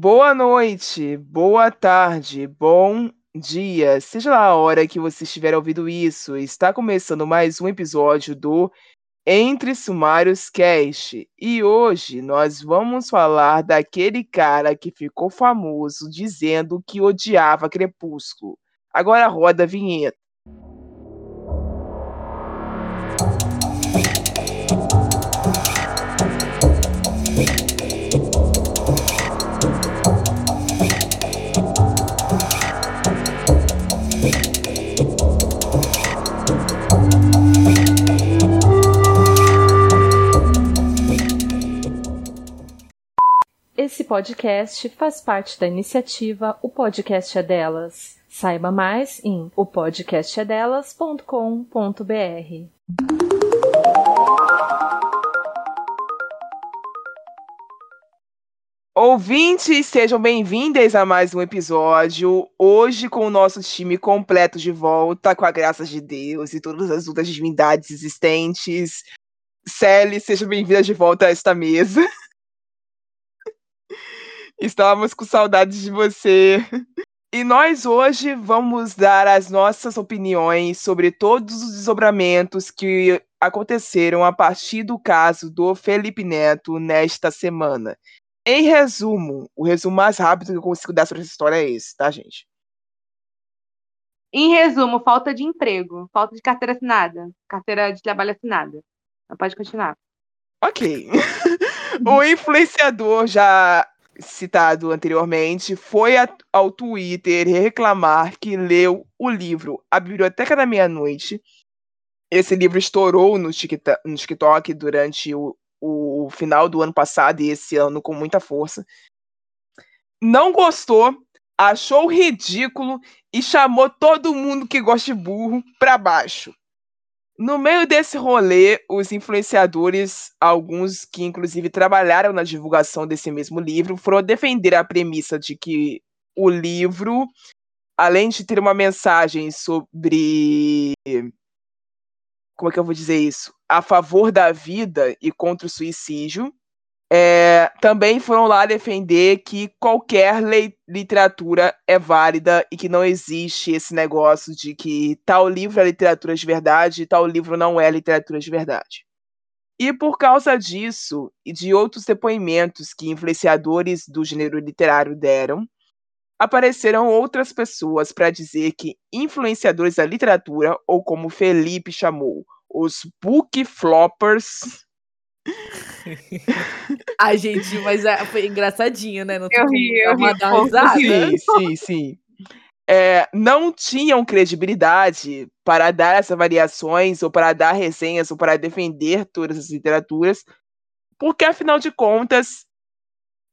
Boa noite, boa tarde, bom dia, seja lá a hora que você estiver ouvindo isso, está começando mais um episódio do Entre Sumários Cast. E hoje nós vamos falar daquele cara que ficou famoso dizendo que odiava Crepúsculo. Agora roda a vinheta. Esse podcast faz parte da iniciativa O Podcast é Delas. Saiba mais em opodcastedelas.com.br. Ouvintes, sejam bem-vindos a mais um episódio. Hoje, com o nosso time completo de volta, com a graça de Deus e todas as outras divindades existentes. Sally, seja bem-vinda de volta a esta mesa. Estávamos com saudades de você. E nós hoje vamos dar as nossas opiniões sobre todos os desdobramentos que aconteceram a partir do caso do Felipe Neto nesta semana. Em resumo, o resumo mais rápido que eu consigo dar sobre essa história é esse, tá, gente? Em resumo, falta de emprego, falta de carteira assinada, carteira de trabalho assinada. pode continuar. Ok. o influenciador já citado anteriormente, foi ao Twitter reclamar que leu o livro A Biblioteca da Meia-Noite. Esse livro estourou no TikTok durante o, o final do ano passado e esse ano com muita força. Não gostou, achou ridículo e chamou todo mundo que gosta de burro para baixo. No meio desse rolê, os influenciadores, alguns que inclusive trabalharam na divulgação desse mesmo livro, foram defender a premissa de que o livro, além de ter uma mensagem sobre. Como é que eu vou dizer isso? A favor da vida e contra o suicídio, é, também foram lá defender que qualquer literatura é válida e que não existe esse negócio de que tal livro é literatura de verdade e tal livro não é literatura de verdade. E por causa disso e de outros depoimentos que influenciadores do gênero literário deram, apareceram outras pessoas para dizer que influenciadores da literatura, ou como Felipe chamou, os book floppers, a gente, mas é, foi engraçadinho, né? Não eu ri, eu ri. Sim, sim, sim. É, não tinham credibilidade para dar essas variações, ou para dar resenhas, ou para defender todas as literaturas, porque, afinal de contas,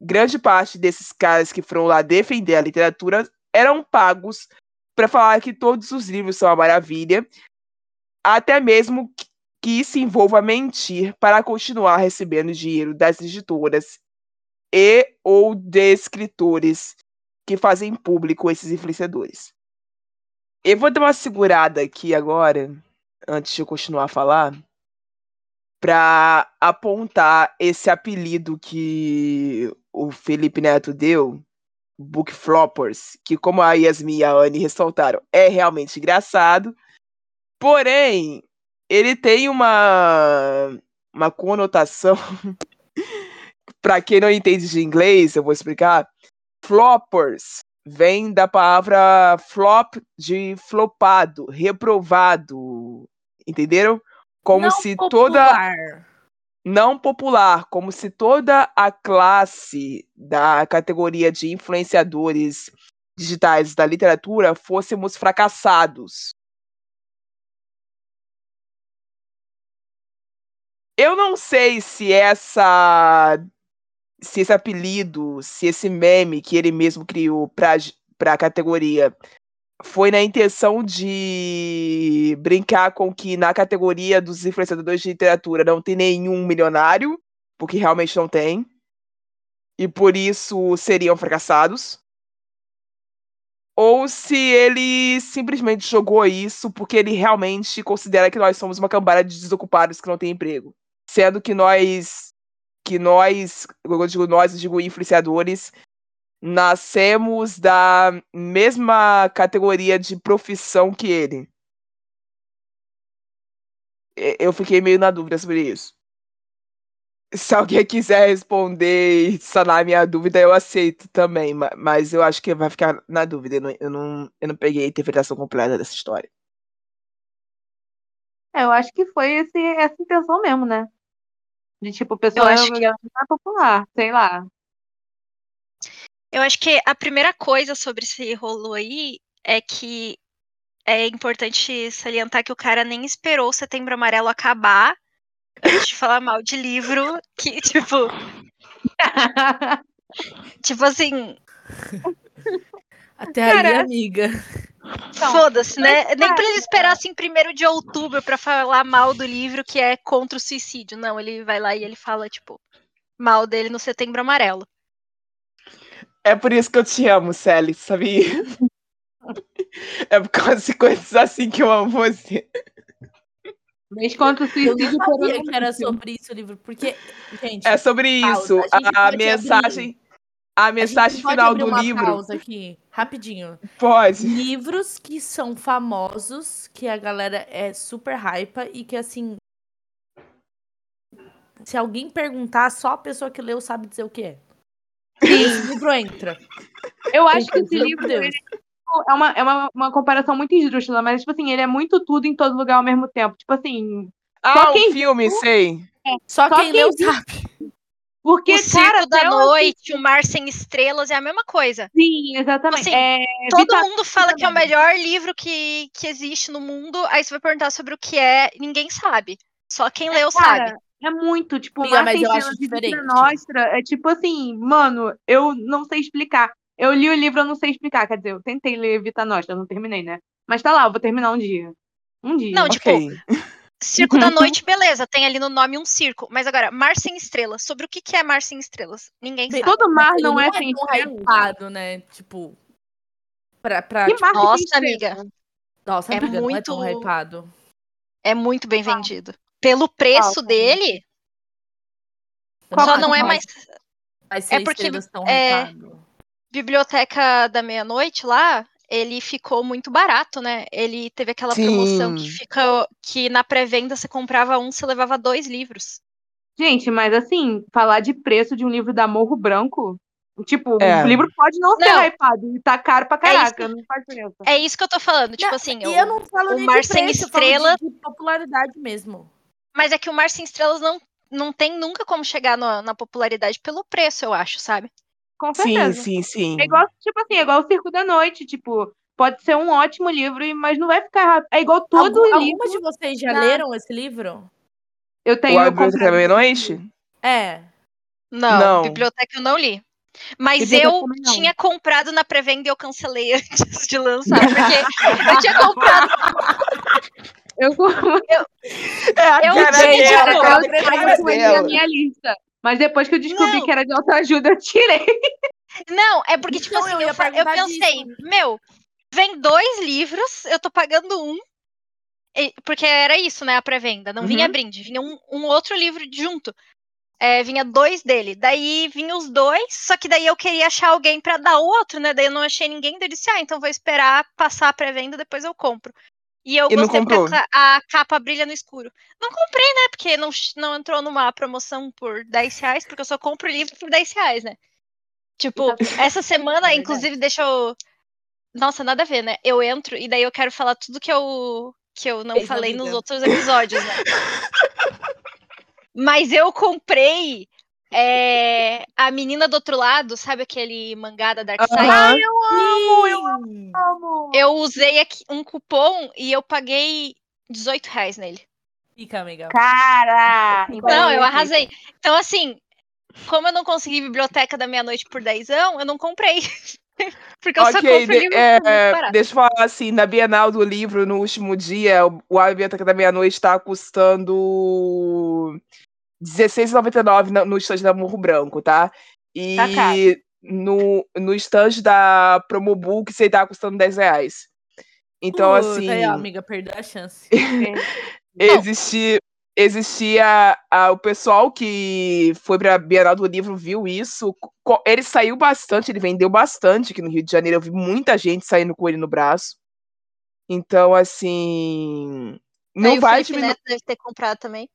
grande parte desses caras que foram lá defender a literatura eram pagos para falar que todos os livros são uma maravilha, até mesmo que se envolva mentir para continuar recebendo dinheiro das editoras e ou de escritores que fazem público esses influenciadores. Eu vou dar uma segurada aqui agora, antes de eu continuar a falar, para apontar esse apelido que o Felipe Neto deu, Book Floppers, que como a Yasmin e a Anne ressaltaram, é realmente engraçado. Porém, ele tem uma, uma conotação. para quem não entende de inglês, eu vou explicar. Floppers vem da palavra flop de flopado, reprovado. Entenderam? Como não se popular. toda não popular, como se toda a classe da categoria de influenciadores digitais da literatura fôssemos fracassados. Eu não sei se essa. Se esse apelido, se esse meme que ele mesmo criou pra, pra categoria foi na intenção de brincar com que na categoria dos influenciadores de literatura não tem nenhum milionário, porque realmente não tem. E por isso seriam fracassados. Ou se ele simplesmente jogou isso porque ele realmente considera que nós somos uma cambada de desocupados que não tem emprego sendo que nós que nós, eu digo nós, eu digo influenciadores, nascemos da mesma categoria de profissão que ele? Eu fiquei meio na dúvida sobre isso. Se alguém quiser responder e sanar minha dúvida, eu aceito também, ma- mas eu acho que vai ficar na dúvida. Eu não, eu não, eu não peguei a interpretação completa dessa história. É, eu acho que foi esse, essa intenção mesmo, né? De tipo, o pessoal Eu é acho que- não é popular, sei lá. Eu acho que a primeira coisa sobre esse rolo aí é que é importante salientar que o cara nem esperou o Setembro Amarelo acabar antes de falar mal de livro que, tipo, tipo assim, Até aí, Cara, amiga. Então, foda-se, né? mas, Nem pra ele cara- esperar assim primeiro de outubro pra falar mal do livro que é contra o suicídio. Não, ele vai lá e ele fala, tipo, mal dele no Setembro Amarelo. É por isso que eu te amo, Sally, sabia? É por causa de coisas assim que eu amo você. Mês contra o Eu suicídio. não sabia que era sobre isso o livro, porque, gente, É sobre pausa, isso. a A, mensagem. A a mensagem pode final abrir do uma livro. pausa aqui, rapidinho. Pode. Livros que são famosos, que a galera é super hypa e que assim. Se alguém perguntar, só a pessoa que leu sabe dizer o que é. Esse livro entra. Eu acho que esse livro Deus. ele é, tipo, é uma, é uma, uma comparação muito esdrúxula, mas, tipo assim, ele é muito tudo em todo lugar ao mesmo tempo. Tipo assim, Ah, quem o filme, sei. Só, Só quem, quem leu viu- sabe. Porque, o cara, da Noite, o Mar Sem Estrelas é a mesma coisa. Sim, exatamente. Assim, é, Todo Vita- mundo fala que é o melhor livro que, que existe no mundo, aí você vai perguntar sobre o que é, ninguém sabe. Só quem leu Cara, sabe. é muito, tipo, Amiga, mas eu acho diferente. Nostra é tipo assim, mano, eu não sei explicar. Eu li o livro, eu não sei explicar. Quer dizer, eu tentei ler Vita Nostra, eu não terminei, né? Mas tá lá, eu vou terminar um dia. Um dia. Não, tipo, Circo da Noite, beleza, tem ali no nome um circo. Mas agora, Mar Sem Estrelas. Sobre o que, que é Mar Sem Estrelas? Ninguém sabe. Todo mar Ele não, é tão sem estrelas. né? Tipo. Pra, pra, Que tipo, mar que tem Nossa, amiga, nossa, é amiga, não é tão muito- hypado. é muito bem vendido. Pelo preço Qual? dele, Qual só não é mais? é porque, estrelas tão é. Biblioteca da Meia-Noite lá, ele ficou muito barato, né? Ele teve aquela promoção que Sim. fica que na pré-venda você comprava um, você levava dois livros. Gente, mas assim, falar de preço de um livro da Morro Branco, tipo, É. o livro pode não ser Não. hypado e tá caro pra É isso caraca, não faz diferença. É isso que eu tô falando, tipo Não, assim, E o- eu não falo o nem Mar de Sem preço, eu falo Estrelas- de, de popularidade mesmo. mas é que o Mar Sem Estrelas não não tem nunca como chegar na, na popularidade pelo preço, eu acho, sabe? Com Sim, certeza. sim, sim. É igual, tipo assim, é igual o Circo da Noite, tipo, pode ser um ótimo livro, mas não vai ficar. É igual todo Algum, livro. algumas de vocês já na- leram esse livro? Eu tenho O eu Biblioteca da. Meia-Noite? É. Não, Não. biblioteca eu não li. Mas eu não. tinha comprado na pré-venda e eu cancelei antes de lançar, porque eu tinha comprado. Eu, É a Eu cara, eu, a eu coloquei na dela. minha lista. Mas depois que eu descobri Não. que era de autoajuda, eu tirei. Não, é porque, tipo Então, assim, eu eu, eu pensei, disso. meu, vem dois livros, eu tô pagando um. e- Porque era isso, né, a pré-venda. Não vinha Uhum. brinde, vinha um, um outro livro junto. É, vinha dois dele. Daí vinha os dois, só que daí eu queria achar alguém pra dar outro, né? Daí eu não achei ninguém, daí eu disse, ah, então vou esperar passar a pré-venda, depois eu compro. E eu E gostei porque a, capa brilha no escuro. Não comprei, né? Porque não, não entrou numa promoção por 10 reais, porque eu só compro livro por 10 reais, né? Tipo, essa semana, verdade. inclusive, deixa eu. Nossa, nada a ver, né? Eu entro e daí eu quero falar tudo que eu, que eu não falei nos outros episódios, né? Mas eu comprei é, A Menina do Outro Lado, sabe aquele mangá da Dark Side? Aham. amo, eu Sim. amo. Eu usei aqui um cupom e eu paguei 18 reais nele. Fica, amiga. Cara! Não, eu arrasei. Então, assim, como eu não consegui biblioteca da meia-noite por dezão, eu não comprei. Porque eu só Ok, compro de- livro é, deixa eu falar assim, na Bienal do Livro, no último dia, o- o A Biblioteca da Meia-Noite está custando R$16,99 na- no estande da Morro Branco, tá? E Tá no, no estande da Promobooks ele tá custando 10 reais. Então, Puta, assim, aí, amiga, perdeu a chance. existe existia ah, o pessoal que foi pra Bienal do Livro viu isso. Ele saiu bastante, ele vendeu bastante aqui no Rio de Janeiro. Eu vi muita gente saindo com ele no braço. Então, assim. Não Aí o vai Felipe diminuir. Neto deve ter comprado também.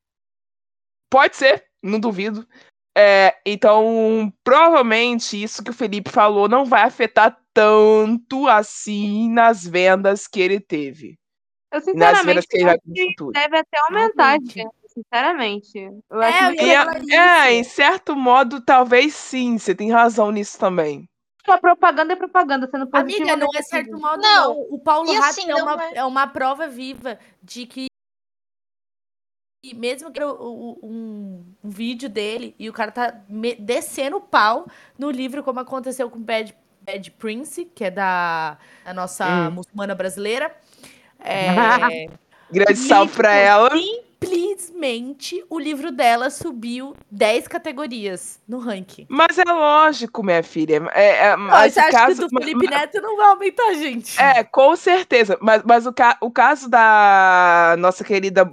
Pode ser, não duvido. É, então, provavelmente isso que o Felipe falou não vai afetar tanto assim nas vendas que ele teve. Eu, Nas sinceramente, vendas que ele deve até aumentar venda, sinceramente. Eu É, que é, em certo modo, talvez sim, você tem razão nisso também. a propaganda é propaganda, sendo positiva Amiga, não é certo modo, Não. não. O Paulo Ratz assim, é, uma, é- é uma prova viva de que e mesmo que o- um, um vídeo dele e o cara tá descendo o pau no livro, como aconteceu com Bad, Bad Prince, que é da, da nossa Hum. muçulmana brasileira. É, Grande salve pra ela. simplesmente o livro dela subiu 10 categorias no ranking. Mas é lógico, minha filha. É, é, Não, mas você o acha caso, que do Felipe Neto não vai aumentar, gente? É, com certeza. Mas, mas o, ca o caso da nossa querida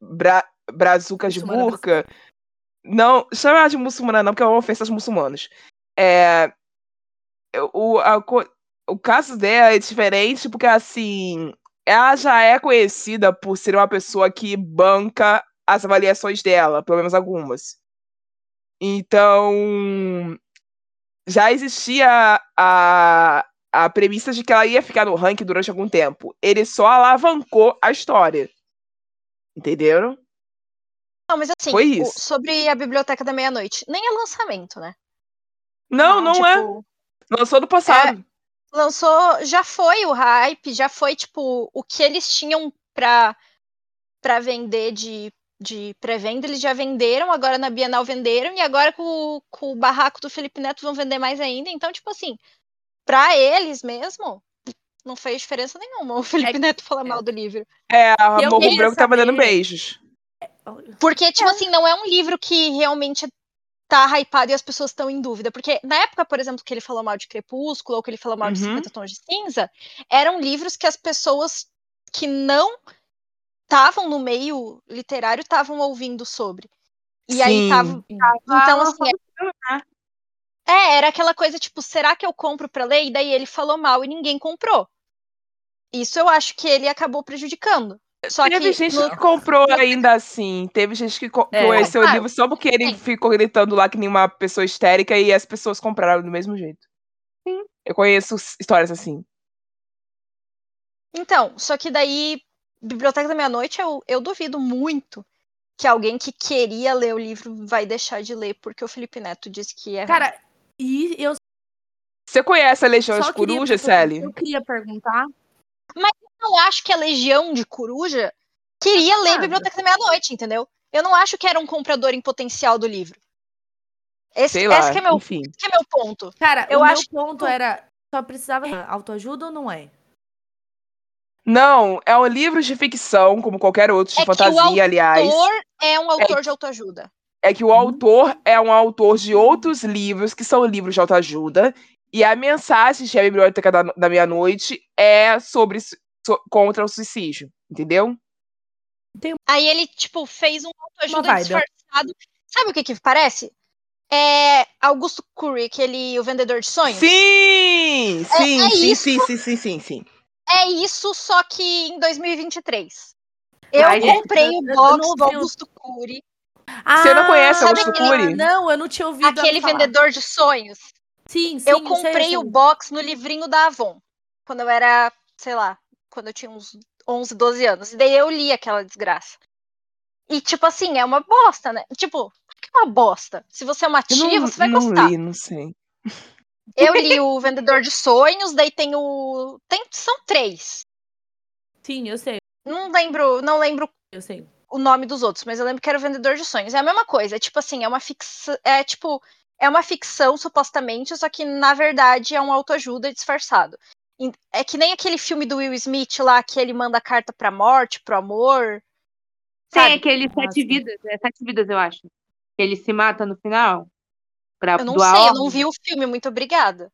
Bra Brazuca de Burca. Não, chama ela de muçulmana, não, porque é uma ofensa aos muçulmanos. É, o, a o caso dela é diferente porque, assim, ela já é conhecida por ser uma pessoa que banca as avaliações dela, pelo menos algumas. Então, já existia a, a premissa de que ela ia ficar no ranking durante algum tempo. Ele só alavancou a história. Entenderam? Não, mas assim, Foi o- isso. sobre a Biblioteca da Meia-Noite, nem é lançamento, né? Não, não é. tipo, Lançou no passado. lançou, já foi o hype, já foi, tipo, o que eles tinham pra, pra vender de, de pré-venda, eles já venderam, agora na Bienal venderam, e agora com, o- com o barraco do Felipe Neto vão vender mais ainda. Então, tipo assim, pra eles mesmo, não fez diferença nenhuma o Felipe É- Neto falar mal do livro. É, a Eu Morro Branco tava dando beijos. Porque, tipo assim, não é um livro que realmente tá hypado e as pessoas estão em dúvida. Porque na época, por exemplo, que ele falou mal de Crepúsculo ou que ele falou mal de Uhum. 50 Tons de Cinza, eram livros que as pessoas que não estavam no meio literário estavam ouvindo sobre. E aí Sim. tava. Ah, Então, lançou assim, filme, né? é, era aquela coisa, tipo, será que eu compro pra ler? E daí ele falou mal e ninguém comprou. Isso eu acho que ele acabou prejudicando. Só Teve que gente no- que comprou ainda assim. Teve gente que É. conheceu o Ah, livro só porque ele sim. ficou gritando lá que nem uma pessoa histérica e as pessoas compraram do mesmo jeito. Sim. Eu conheço histórias assim. Então, só que daí, Biblioteca da Meia-Noite, eu, eu duvido muito que alguém que queria ler o livro vai deixar de ler porque o Felipe Neto disse que é. ruim. Cara, e eu Você conhece a Legião de Coruja, Sally? eu queria perguntar. Eu não acho que a Legião de Coruja queria ler Nada. Biblioteca da Meia-Noite, entendeu? Eu não acho que era um comprador em potencial do livro. Esse, Sei lá, esse que é meu, enfim. esse que é meu ponto. Cara, Eu o acho meu ponto era só precisava autoajuda ou não é? Não, é um livro de ficção, como qualquer outro, de É que o fantasia, aliás. Autor é um autor de autoajuda. É que o Uhum. autor é um autor de outros livros, que são livros de autoajuda, e a mensagem de A Biblioteca da, da Meia-Noite é sobre so- contra o suicídio, entendeu? Aí ele, tipo, fez um autoajuda disfarçado. Sabe o que que parece? É Augusto Curry, aquele O Vendedor de Sonhos. Sim! Sim, é sim, isso. sim, sim, sim, sim, sim. É isso, só que em 2023. Eu Ai, gente, comprei eu- o box do o- Augusto Cury, Você não conhece sabe Augusto aquele- Cury? Não, eu não tinha ouvido. aquele vendedor de sonhos. Sim, sim. eu comprei sei. o box no livrinho da Avon, quando eu era, sei lá, quando eu tinha uns 11, 12 anos. E daí eu li aquela desgraça. E, tipo assim, é uma bosta, né? Tipo, por que é uma bosta? Se você é uma Eu tia, não, você vai não gostar. li, não sei. Eu li o Vendedor de Sonhos, daí tem o. Tem, são três. Sim, eu sei, Não lembro, não lembro eu sei. o nome dos outros, mas eu lembro que era o Vendedor de Sonhos. É a mesma coisa, é tipo assim, é uma ficção. É tipo, é uma ficção, supostamente, só que na verdade é um autoajuda disfarçado. É que nem aquele filme do Will Smith lá, que ele manda carta pra morte, pro amor. Tem Sabe? aquele Ah, Sete sim. Vidas, é Sete Vidas, eu acho. Que ele se mata no final. Pra Eu não doar sei, eu não vi o filme, muito obrigada.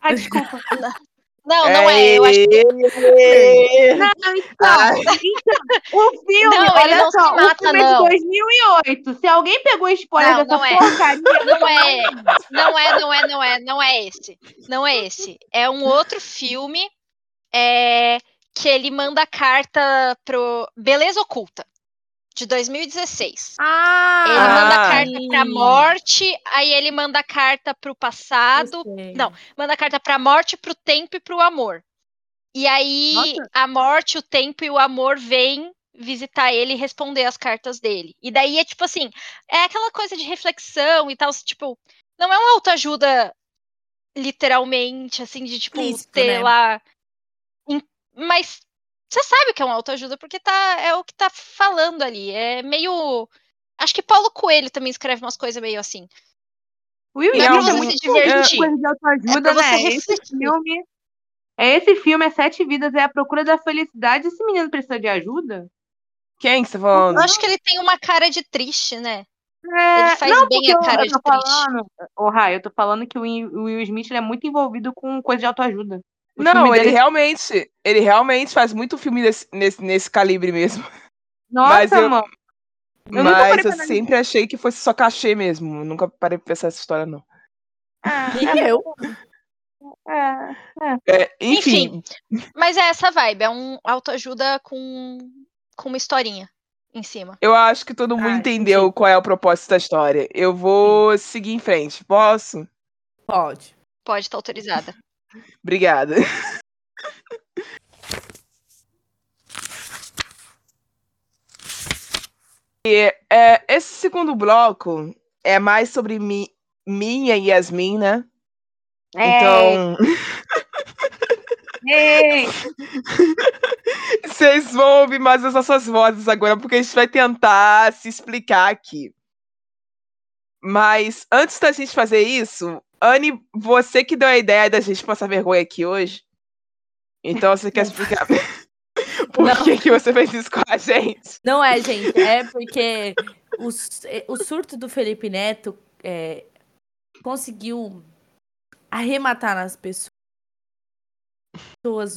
Ah, desculpa. Não, não é. Eu acho que Não, então, então, o filme, Não, ele olha não se só, mata, o filme é não. de 2008. Se alguém pegou spoiler Não, dessa não é. porcaria, não é, não é, não é, não é, não é esse. Não é esse. É um outro filme é, que ele manda carta pro Beleza Oculta, de 2016. Ah! Ele manda Ah. carta pra morte, aí ele manda carta pro passado, Não. manda carta pra morte, pro tempo e pro amor. E aí Nossa. a morte, o tempo e o amor vêm visitar ele e responder as cartas dele. E daí é tipo assim, é aquela coisa de reflexão e tal, tipo, não é uma autoajuda literalmente, assim, de tipo, Explícito, ter né? lá. Mas você sabe que é uma autoajuda, porque tá, é o que tá falando ali. É meio. Acho que Paulo Coelho também escreve umas coisas meio assim. Will é Smith um- é muito se divertir. coisa de autoajuda, É pra você né? Esse filme. É esse filme, é Sete Vidas, é a procura da felicidade. Esse menino precisa de ajuda? Quem que você tá Eu falando? acho que ele tem uma cara de triste, né? É, Ele faz não, bem a eu- cara eu de tô triste. falando, oh, Rai, eu tô falando que o Will o Will Smith ele é muito envolvido com coisa de autoajuda. O Não, ele dele- realmente, ele realmente faz muito filme desse- nesse, nesse calibre mesmo. Nossa, mas eu- mano. Eu Mas eu sempre achei que fosse só cachê mesmo. Nunca parei pra pensar essa história, não. E eu? É, É, enfim, Mas é essa vibe, é um autoajuda com, com uma historinha em cima. eu acho que todo mundo Ah, entendeu qual é o propósito da história. Eu vou seguir em frente. Posso? Pode. Pode estar autorizada. Obrigada. E, é, esse segundo bloco é mais sobre mi, minha e Yasmin, né? É, Então, ei, vocês vão ouvir mais as nossas vozes agora, porque a gente vai tentar se explicar aqui. Mas antes da gente fazer isso, Anne, você que deu a ideia da gente passar vergonha aqui hoje. Então você quer explicar por Não. que, que você fez isso com a gente? Não é, gente. É porque o, eh, o surto do Felipe Neto é, conseguiu arrematar nas pessoas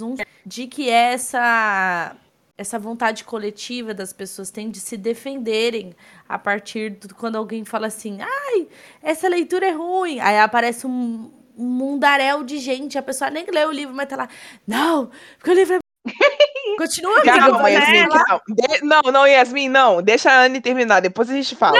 um de que essa essa vontade coletiva das pessoas tem de se defenderem a partir do quando alguém fala assim, ai, essa leitura é ruim. Aí aparece um, mundaréu de gente, a pessoa nem leu o livro, mas tá lá, não, porque o livro é. Continua, Calma, vai Yasmin, calma. De- Não, não, Yasmin, não. Deixa a Anne terminar, depois a gente fala.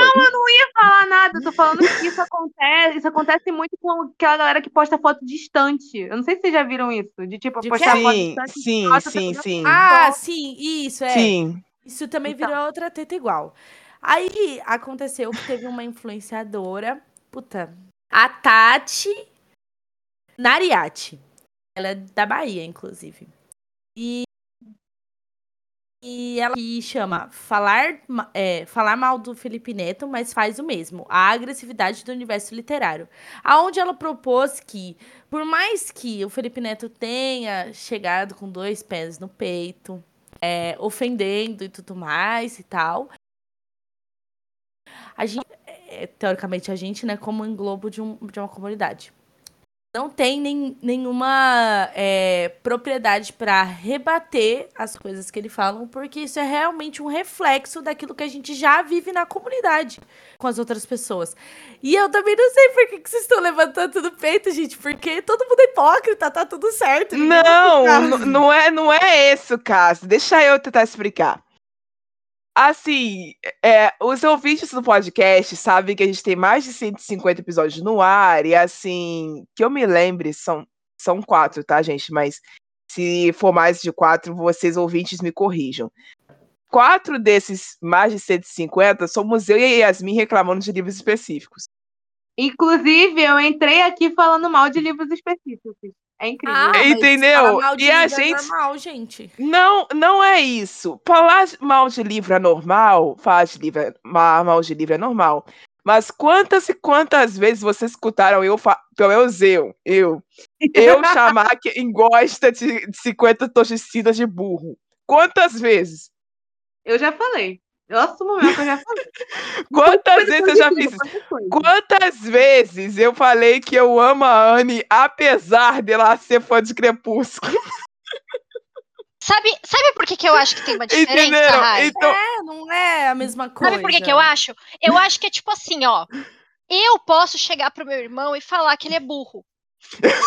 falar nada, eu tô falando que isso acontece, isso acontece muito com aquela galera que posta foto distante. Eu não sei se vocês já viram isso, de tipo, De postar quê? foto sim, distante. sim, Nossa, sim, sim. Ah, sim, isso, é. Sim. Isso também Então. virou outra teta igual. Aí aconteceu que teve uma influenciadora, puta, a Tati Nariati. Ela é da Bahia, inclusive. E, e ela chama falar, é, falar mal do Felipe Neto, mas faz o mesmo. A agressividade do universo literário. Aonde ela propôs que, por mais que o Felipe Neto tenha chegado com dois pés no peito, é, ofendendo e tudo mais e tal. A gente, é, teoricamente, a gente, né, como englobo de, um, de uma comunidade. Não tem nem, nenhuma é, propriedade para rebater as coisas que ele falam, porque isso é realmente um reflexo daquilo que a gente já vive na comunidade com as outras pessoas. E eu também não sei por que, que vocês estão levantando no peito, gente, porque todo mundo é hipócrita, tá tudo certo. Não, não é, não é esse o caso. Deixa eu tentar explicar. Assim, é, os ouvintes do podcast sabem que a gente tem mais de 150 episódios no ar, e assim, que eu me lembre, são, são quatro, tá, gente? Mas se for mais de quatro, vocês ouvintes me corrijam. Quatro desses mais de 150 somos eu e a Yasmin reclamando de livros específicos. Inclusive, eu entrei aqui falando mal de livros específicos. É incrível. Ah, Entendeu? falar mal de E a livro é gente- normal, gente. Não, não é isso. Falar mal de livro é normal, falar de livro é, ma- mal de livro é normal. Mas quantas e quantas vezes vocês escutaram eu, fa- pelo menos eu, eu, eu chamar quem gosta de, de 50 tons de cinza de burro? Quantas vezes? Eu já falei. Eu assumo mesmo que eu já falei. Quantas vezes eu já fiz coisa. Quantas vezes eu falei que eu amo a Anne, apesar dela ser fã de Crepúsculo? Sabe, sabe por que, que eu acho que tem uma diferença, Entenderam? Rai? Então, É, não é a mesma coisa. Sabe por que, que eu acho? Eu acho que é tipo assim, ó. Eu posso chegar pro meu irmão e falar que ele é burro.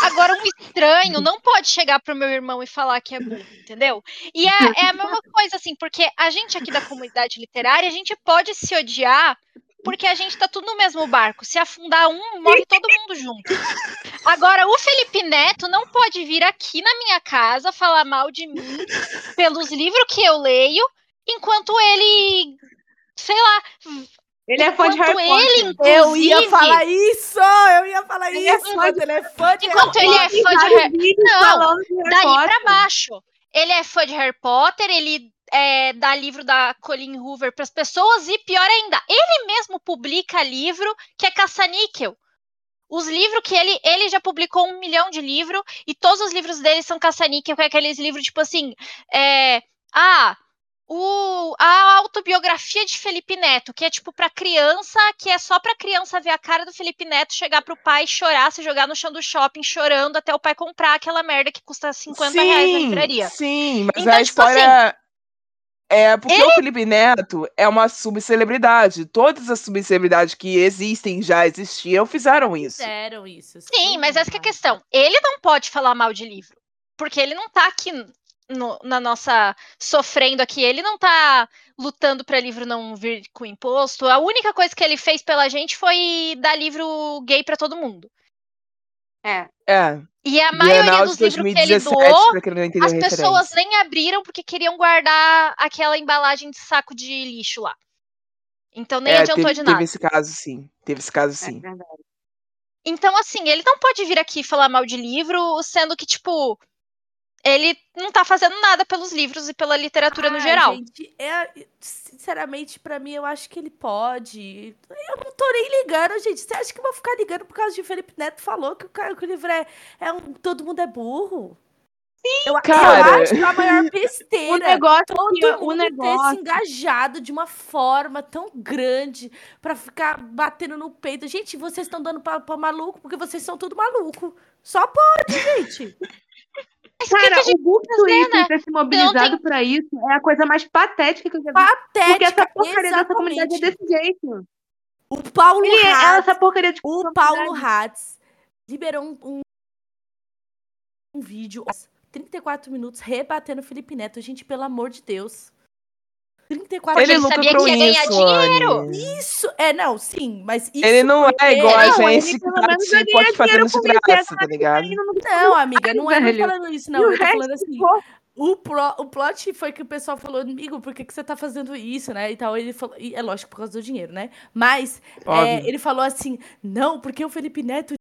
Agora, um estranho não pode chegar pro meu irmão e falar que é burro, entendeu? E é, é a mesma coisa, assim, porque a gente aqui da comunidade literária, a gente pode se odiar porque a gente tá tudo no mesmo barco. Se afundar um, morre todo mundo junto. Agora, o Felipe Neto não pode vir aqui na minha casa falar mal de mim pelos livros que eu leio, enquanto ele, sei lá, Ele é fã de Harry enquanto ele, Potter. Eu ia falar isso! Eu ia falar Ele é isso! fã Enquanto de- ele é fã de Enquanto Harry ele é Potter. fã de vários Harry- Não, falando de Harry daí pra Potter. baixo. Ele é fã de Harry Potter, ele é, dá livro da Colleen Hoover pras pessoas e pior ainda, ele mesmo publica livro que é caça-níquel. Os livros que ele, ele já publicou um milhão de livros e todos os livros dele são caça-níquel, que é aqueles livros tipo assim, é, ah, o, a autobiografia de Felipe Neto, que é tipo pra criança, que é só pra criança ver a cara do Felipe Neto, chegar pro pai, chorar, se jogar no chão do shopping chorando até o pai comprar aquela merda que custa 50 reais na livraria. Sim, mas Então, a tipo assim, história. é porque o Felipe Neto é uma subcelebridade. Todas as subcelebridades que existem, já existiam, fizeram isso. Fizeram isso. Sim, mas essa que é a questão. Ele não pode falar mal de livro, porque ele não tá aqui no- na nossa sofrendo aqui, ele não tá lutando para livro não vir com imposto. A única coisa que ele fez pela gente foi dar livro gay para todo mundo. É. É. E a Bienal maioria de dos livros que ele 2017, doou, as pessoas nem abriram porque queriam guardar aquela embalagem de saco de lixo lá. Então nem É, adiantou teve, de nada. teve esse caso, sim. Teve esse caso, É sim. verdade. Então, assim, ele não pode vir aqui falar mal de livro, sendo que, tipo, ele não tá fazendo nada pelos livros e pela literatura no Ah, geral. Gente, é, sinceramente, pra mim, eu acho que ele pode. Eu não tô nem ligando, gente. Você acha que eu vou ficar ligando por causa de Felipe Neto falou que o, cara, que o livro é, é um. Todo mundo é burro? Sim, eu, cara. eu acho a maior O besteira. negócio Todo que o mundo ter se negócio engajado de uma forma tão grande pra ficar batendo no peito. Gente, vocês estão dando pra, pra maluco porque vocês são tudo maluco. Só pode, gente. Mas que, que Cara, a gente o Book Twitter né? ter se mobilizado pra isso é a coisa mais patética que eu já vi. Porque Patética, essa porcaria dessa comunidade é exatamente. desse jeito. O Paulo Ele é Hatz- essa porcaria de O Paulo Hatz liberou um, um, um vídeo, 34 minutos, rebatendo o Felipe Neto. Gente, pelo amor de Deus. 34 Porque Ele lucra sabia com que ia ganhar isso, dinheiro. Anne. Isso, é, não, sim, mas isso. Ele não porque- é igual a Não, gente que tá menos vai ganhar aqui fazendo dinheiro de com isso, graça, é tá ligado? Não, amiga, não é velho. falando isso, não. O Eu tô falando assim. O, pro, o plot foi que o pessoal falou, amigo, por que, que você tá fazendo isso, né? E tal. Ele falou, e é lógico, por causa do dinheiro, né? Mas é, ele falou assim: não, porque o Felipe Neto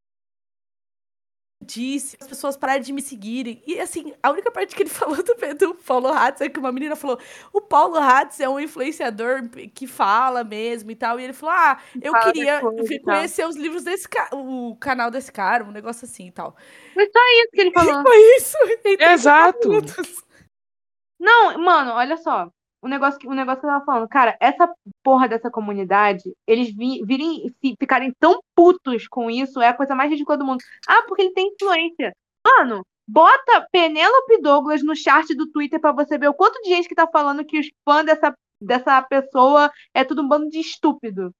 disse as pessoas pararem de me seguirem. E assim, a única parte que ele falou do, do Paulo Hatz é que uma menina falou: o Paulo Hatz é um influenciador que fala mesmo e tal. E ele falou: ah, eu Fala queria conhecer os livros desse ca o canal desse cara, um negócio assim e tal. Foi só isso que ele falou. Foi isso. 30 Exato. minutos. Não, mano, olha só. O negócio, que- o negócio que eu tava falando, cara, essa porra dessa comunidade, eles vi, virem se ficarem tão putos com isso, é a coisa mais ridícula do mundo. Ah, porque ele tem influência. Mano, bota Penélope Douglas no chart do Twitter pra você ver o quanto de gente que tá falando que os fãs dessa, dessa pessoa é tudo um bando de estúpido.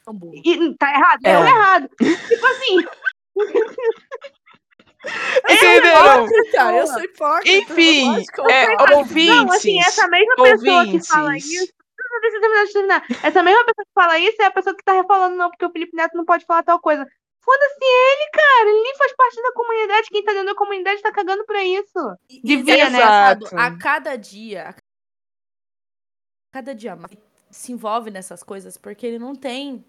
E tá errado? É, É. errado. Tipo assim, Entenderam? Hipócrita, eu sou hipócrita. Enfim, é, eu- ouvintes. Não, assim, essa mesma pessoa que fala isso. Deixa eu terminar, deixa eu terminar. Essa mesma pessoa que fala isso é a pessoa que tá falando, não, porque o Felipe Neto não pode falar tal coisa. Foda-se ele, cara. Ele nem faz parte da comunidade. Quem tá dentro da comunidade tá cagando pra isso. Devia, né? A cada dia, a cada dia mais se envolve nessas coisas porque ele não tem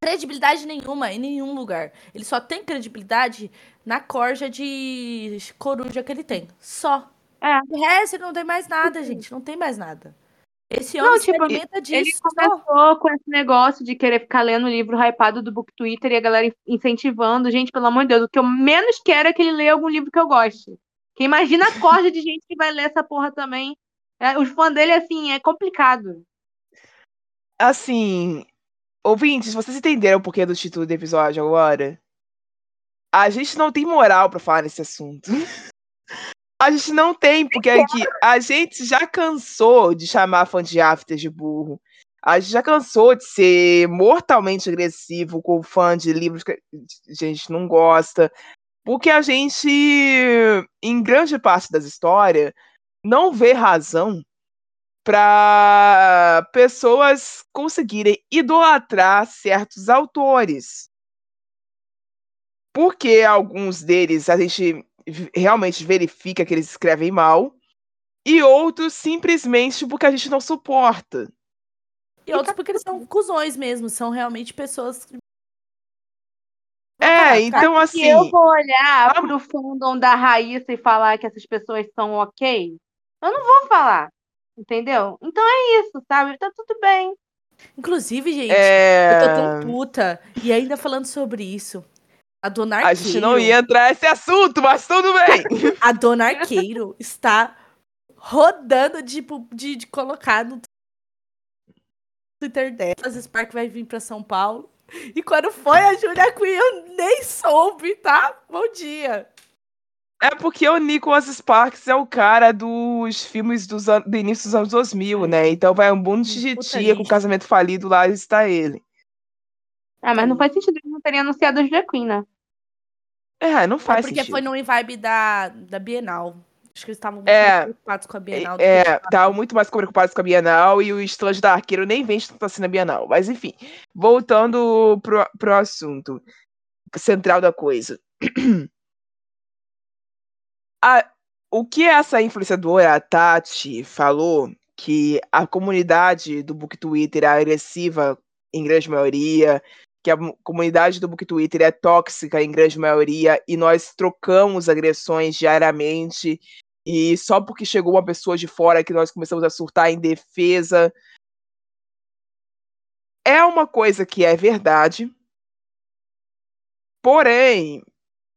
credibilidade nenhuma em nenhum lugar. Ele só tem credibilidade na corja de coruja que ele tem. Só. É. O resto ele não tem mais nada, gente. Não tem mais nada. Esse Não, homem se tipo, alimenta disso. Ele só. começou com esse negócio de querer ficar lendo o livro hypado do Book Twitter e a galera incentivando. Gente, pelo amor de Deus, o que eu menos quero é que ele leia algum livro que eu goste. Que imagina a corda de gente que vai ler essa porra também. É, os fãs dele, assim, é complicado. assim, ouvintes, vocês entenderam o porquê do título do episódio agora? A gente não tem moral pra falar nesse assunto. A gente não tem, porque aqui a gente já cansou de chamar fã de After de burro. A gente já cansou de ser mortalmente agressivo com fã de livros que a gente não gosta. Porque a gente, em grande parte das histórias, não vê razão para pessoas conseguirem idolatrar certos autores. Porque alguns deles a gente realmente verifica que eles escrevem mal, e outros simplesmente porque a gente não suporta. E outros porque eles são cuzões mesmo, são realmente pessoas. É, então assim. Se eu vou olhar a... pro fandom da Raíssa e falar que essas pessoas são ok, eu não vou falar. Entendeu? Então é isso, sabe? Tá tudo bem. Inclusive, gente, é... eu tô tão puta. E ainda falando sobre isso. A Dona Arqueiro... A gente não ia entrar nesse assunto, mas tudo bem. a Dona Arqueiro está rodando de, de, de colocar no Twitter dela. A Spark vai vir para São Paulo. E quando foi a Julia Quinn, eu nem soube, tá? Bom dia. É porque o Nicholas Sparks é o cara dos filmes dos do início dos anos 2000, né? Então vai um monte de tia com casamento falido lá e está ele. Ah, mas não faz sentido eles não terem anunciado a Julia Quinn, né? É, não faz é porque sentido. foi no vibe da, da Bienal. Acho que eles estavam muito é, mais preocupados com a Bienal. É, estavam muito mais preocupados com a Bienal e o stand da Arqueiro nem vem tanto assim na Bienal. Mas enfim, voltando pro, pro assunto central da coisa. a, o que essa influenciadora, a Tati, falou que a comunidade do Book Twitter é agressiva em grande maioria, que a comunidade do Book Twitter é tóxica em grande maioria e nós trocamos agressões diariamente e só porque chegou uma pessoa de fora que nós começamos a surtar em defesa. É uma coisa que é verdade. Porém,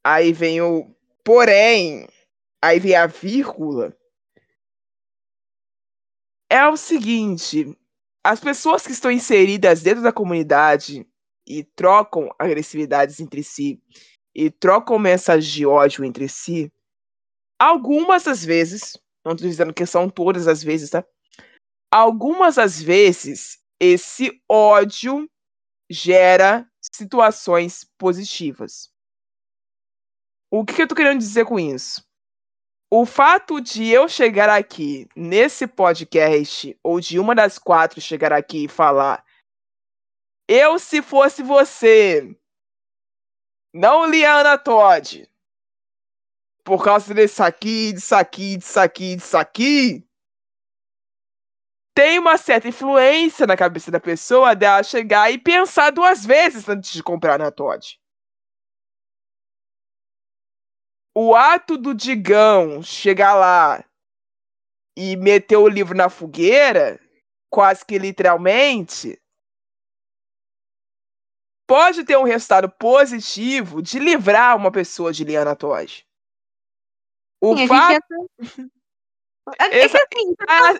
aí vem o porém, aí vem a vírgula. É o seguinte, as pessoas que estão inseridas dentro da comunidade e trocam agressividades entre si e trocam mensagens de ódio entre si, algumas das vezes, não estou dizendo que são todas as vezes, tá? Algumas das vezes esse ódio gera situações positivas. O que, que eu tô querendo dizer com isso? O fato de eu chegar aqui nesse podcast, ou de uma das quatro chegar aqui e falar, eu se fosse você, não Liana Todd, por causa desse aqui, disso aqui, disso aqui, disso aqui, tem uma certa influência na cabeça da pessoa dela chegar e pensar duas vezes antes de comprar na Todd. O ato do Digão chegar lá e meter o livro na fogueira, quase que literalmente, pode ter um resultado positivo de livrar uma pessoa de Liana Todd. O Sim, fato. É, Essa... assim,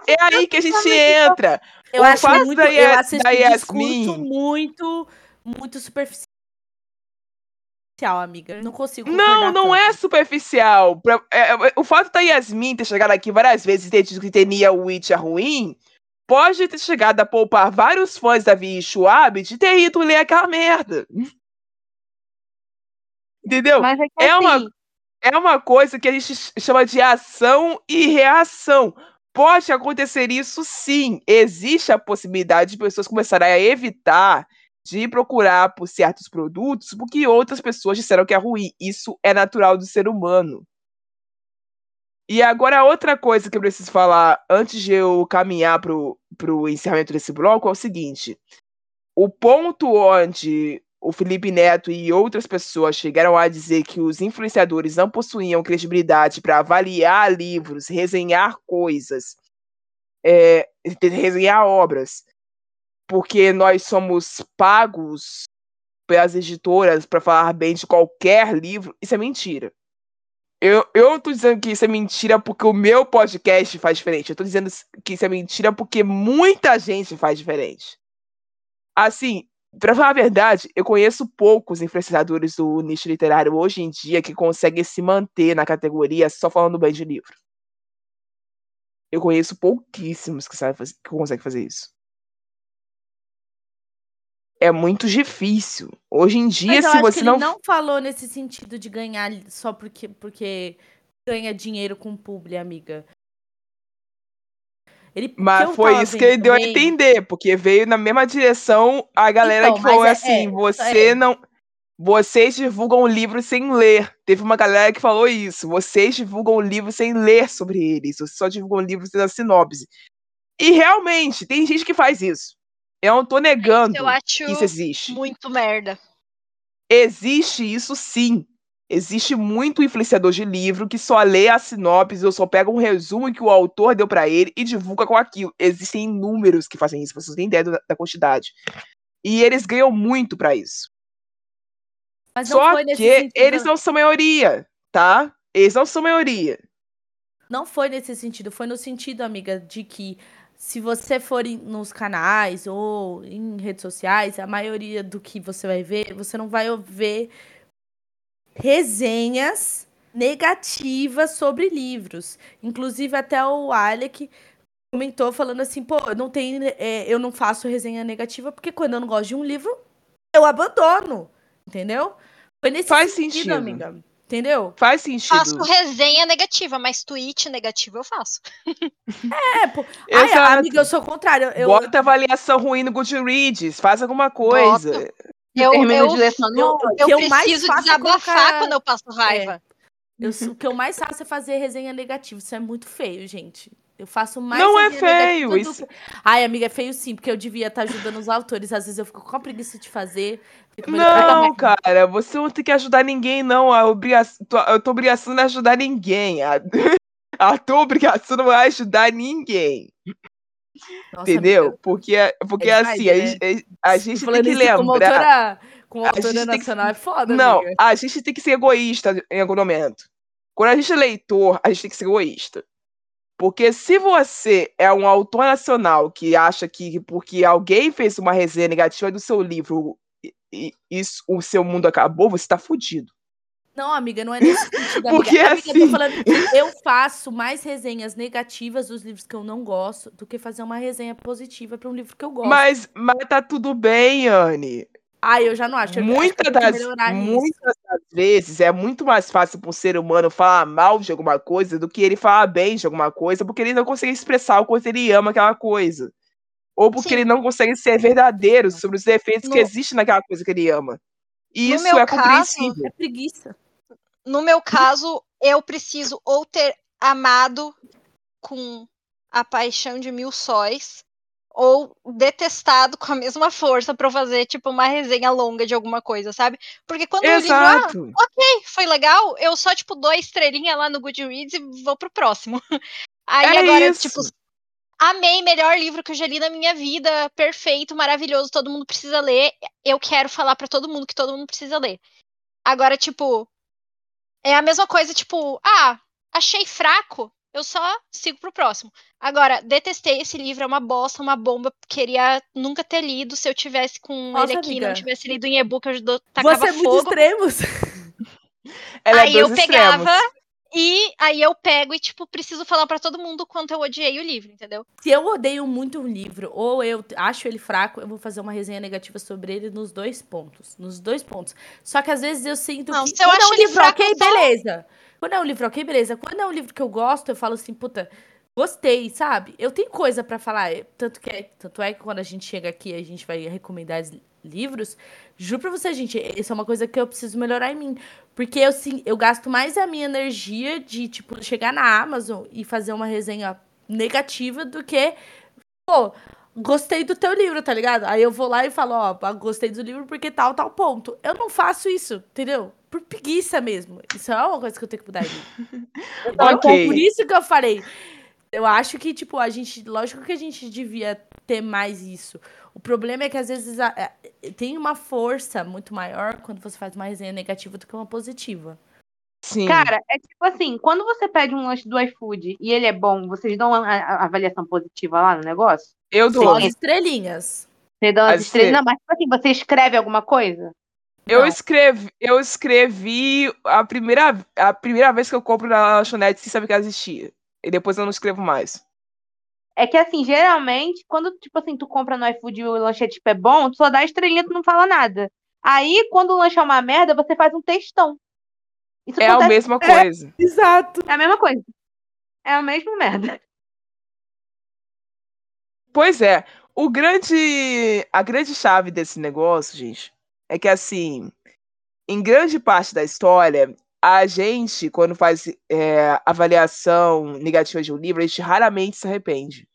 é, é aí que a gente entra. Eu o acho muito, da, eu acho da Yasmin muito, muito superficial superficial, amiga. Não consigo. Não, não tanto. é superficial. Pra, é, é, o fato da Yasmin ter chegado aqui várias vezes e ter dito que Nia Witch é ruim pode ter chegado a poupar vários fãs da Vi Schwab de ter ido ler aquela merda. Entendeu? É, é, assim... uma, é uma coisa que a gente chama de ação e reação. Pode acontecer isso sim. Existe a possibilidade de pessoas começarem a evitar de procurar por certos produtos porque outras pessoas disseram que é ruim. Isso é natural do ser humano. E agora, outra coisa que eu preciso falar antes de eu caminhar para o encerramento desse bloco é o seguinte: o ponto onde o Felipe Neto e outras pessoas chegaram a dizer que os influenciadores não possuíam credibilidade para avaliar livros, resenhar coisas, é, resenhar obras, porque nós somos pagos pelas editoras para falar bem de qualquer livro, isso é mentira. Eu, eu tô dizendo que isso é mentira porque o meu podcast faz diferente. Eu tô dizendo que isso é mentira porque muita gente faz diferente. Assim, pra falar a verdade, eu conheço poucos influenciadores do nicho literário hoje em dia que conseguem se manter na categoria só falando bem de livro. Eu conheço pouquíssimos que, fazer, que conseguem fazer isso. É muito difícil. Hoje em dia, se você ele não. não falou nesse sentido de ganhar só porque, porque ganha dinheiro com publi, amiga. Ele, Mas foi isso que ele vendo deu a também- entender, porque veio na mesma direção a galera Então, que falou é- assim: é, você é. não. Vocês divulgam o livro sem ler. Teve uma galera que falou isso. Vocês divulgam o livro sem ler sobre eles. Vocês só divulgam o livro sem a sinopse. E realmente, tem gente que faz isso. Eu não tô negando Eu acho que isso existe. muito merda. Existe isso sim. Existe muito influenciador de livro que só lê a sinopse ou só pega um resumo que o autor deu pra ele e divulga com aquilo. Existem inúmeros que fazem isso, vocês não têm ideia da, da quantidade. E eles ganham muito pra isso. Mas não Só foi nesse que sentido. eles não são maioria, tá? Eles não são maioria. Não foi nesse sentido, foi no sentido, amiga, de que se você for nos canais ou em redes sociais, a maioria do que você vai ver, você não vai ver resenhas negativas sobre livros. Inclusive, até o Alec comentou falando assim, pô, eu não tenho, é, eu não faço resenha negativa porque quando eu não gosto de um livro, eu abandono. Entendeu? Foi nesse Faz sentido, sentido. amiga. Entendeu? Faz sentido. Faço resenha negativa, mas tweet negativo eu faço. É, pô. Ai, Exato. amiga, eu sou o contrário. Eu, Bota avaliação ruim no Goodreads, faz alguma coisa. Eu, eu, eu- eu que eu mais preciso faço é desabafar colocar- quando eu passo raiva. eu sou- o que eu mais faço é fazer resenha negativa. Isso é muito feio, gente. Eu faço mais Não é feio, negativa isso- Ai, amiga, é feio sim, porque eu devia estar ajudando os autores. Às vezes eu fico com a preguiça de fazer. Não, cara, você não tem que ajudar ninguém, não. A obrigação, a tua obrigação não é ajudar ninguém. A, a tua obrigação não é ajudar ninguém. Nossa, entendeu? amiga, Porque, porque É assim, demais, a, gente- a gente tem que como lembrar. autora, como A autora gente tem que- nacional é foda, Não, amiga. a gente tem que ser egoísta em algum momento. Quando a gente é leitor, a gente tem que ser egoísta. Porque se você é um autor nacional que acha que porque alguém fez uma resenha negativa do seu livro, e, isso, o seu mundo acabou, você tá fudido. Não, amiga, não é nesse sentido, amiga. Porque, amiga, eu tô assim- falando que eu faço mais resenhas negativas dos livros que eu não gosto do que fazer uma resenha positiva para um livro que eu gosto. Mas, mas tá tudo bem, Anne. Ai, eu já não acho. eu acho eu Muitas das, muitas das vezes é muito mais fácil para um ser humano falar mal de alguma coisa do que ele falar bem de alguma coisa, porque ele não consegue expressar o quanto ele ama aquela coisa. Ou porque Sim. ele não consegue ser verdadeiro sobre os defeitos que No- existem naquela coisa que ele ama. E No isso meu é caso, compreensível. É preguiça. No meu caso, eu preciso ou ter amado com a paixão de mil sóis, ou detestado com a mesma força pra eu fazer, tipo, uma resenha longa de alguma coisa, sabe? Porque quando o livro, ah, ok, foi legal, eu só, tipo, dou a estrelinha lá no Goodreads e vou pro próximo. Aí É agora, isso. tipo, amei, melhor livro que eu já li na minha vida, perfeito, maravilhoso, todo mundo precisa ler. Eu quero falar pra todo mundo que todo mundo precisa ler. Agora, tipo, é a mesma coisa, tipo, ah, achei fraco, eu só sigo pro próximo. Agora, detestei esse livro, é uma bosta, uma bomba, queria nunca ter lido. Se eu tivesse com Nossa, ele aqui, amiga. não tivesse lido em e-book, eu do- tacava Você é muito fogo. extremos. Ela aí é eu dois pegava extremos. E aí eu pego e, tipo, preciso falar pra todo mundo o quanto eu odiei o livro, entendeu? Se eu odeio muito um livro ou eu acho ele fraco, eu vou fazer uma resenha negativa sobre ele nos dois pontos. Nos dois pontos. Só que às vezes eu sinto Não, que se eu é acho um ele livro fraco, ok, só- beleza. Quando é um livro ok, beleza. Quando é um livro que eu gosto, eu falo assim, puta, gostei, sabe? Eu tenho coisa pra falar. eu- Tanto, que é, tanto é que quando a gente chega aqui, a gente vai recomendar os livros. Juro pra você, gente, isso é uma coisa que eu preciso melhorar em mim. Porque eu, sim, eu gasto mais a minha energia de, tipo, chegar na Amazon e fazer uma resenha negativa do que, pô, gostei do teu livro, tá ligado? Aí eu vou lá e falo, ó, gostei do livro porque tal, tal ponto. Eu não faço isso, entendeu? Por preguiça mesmo. Isso é uma coisa que eu tenho que mudar em mim. Entendeu? Ok. Por isso que eu falei. Eu acho que, tipo, a gente. Lógico que a gente devia ter mais isso. O problema é que às vezes a- a- tem uma força muito maior quando você faz uma resenha negativa do que uma positiva. Sim. Cara, é tipo assim, quando você pede um lanche do iFood e ele é bom, vocês dão a, a- a avaliação positiva lá no negócio? eu dou. as estrelinhas. Você dá umas estrelas. Não, mas tipo assim, você escreve alguma coisa? Eu escrevi, eu escrevi a primeira, a primeira vez que eu compro na lanchonete sem saber que ela existia. E depois eu não escrevo mais. É que assim, geralmente, quando, tipo assim, tu compra no iFood e o lanche tipo, é bom, tu só dá a estrelinha, tu não fala nada. Aí, quando o lanche é uma merda, você faz um textão. Isso É a acontece- mesma coisa. Exato. é a mesma coisa. É a mesma merda. Pois é, o grande, a grande chave desse negócio, gente, é que assim, em grande parte da história, a gente, quando faz é, avaliação negativa de um livro, a gente raramente se arrepende.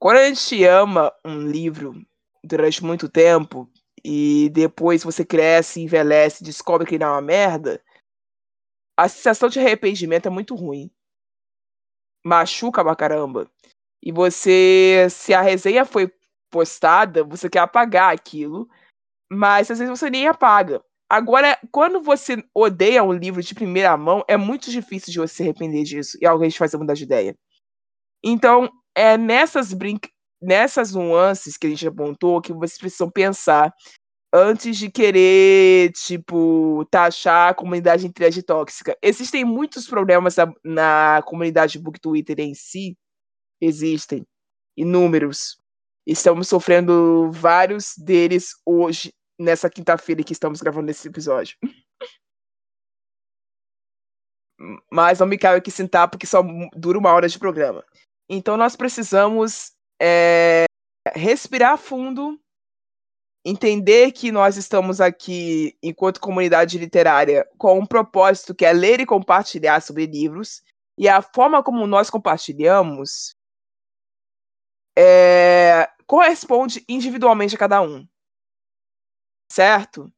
Quando a gente ama um livro durante muito tempo e depois você cresce, envelhece, descobre que ele é uma merda, a sensação de arrependimento é muito ruim machuca pra caramba. E você, se a resenha foi postada, você quer apagar aquilo, mas às vezes você nem apaga. Agora, quando você odeia um livro de primeira mão, é muito difícil de você se arrepender disso e alguém te fazer mudar de ideia. Então, é nessas brin nessas nuances que a gente apontou que vocês precisam pensar antes de querer, tipo, taxar a comunidade inteira tóxica. Existem muitos problemas na, na comunidade book Twitter em si. Existem. Inúmeros. Estamos sofrendo vários deles hoje, nessa quinta-feira que estamos gravando esse episódio. Mas não me cabe aqui sentar porque só dura uma hora de programa. Então nós precisamos é, respirar fundo entender que nós estamos aqui, enquanto comunidade literária, com um propósito que é ler e compartilhar sobre livros, e a forma como nós compartilhamos é, corresponde individualmente a cada um. Certo?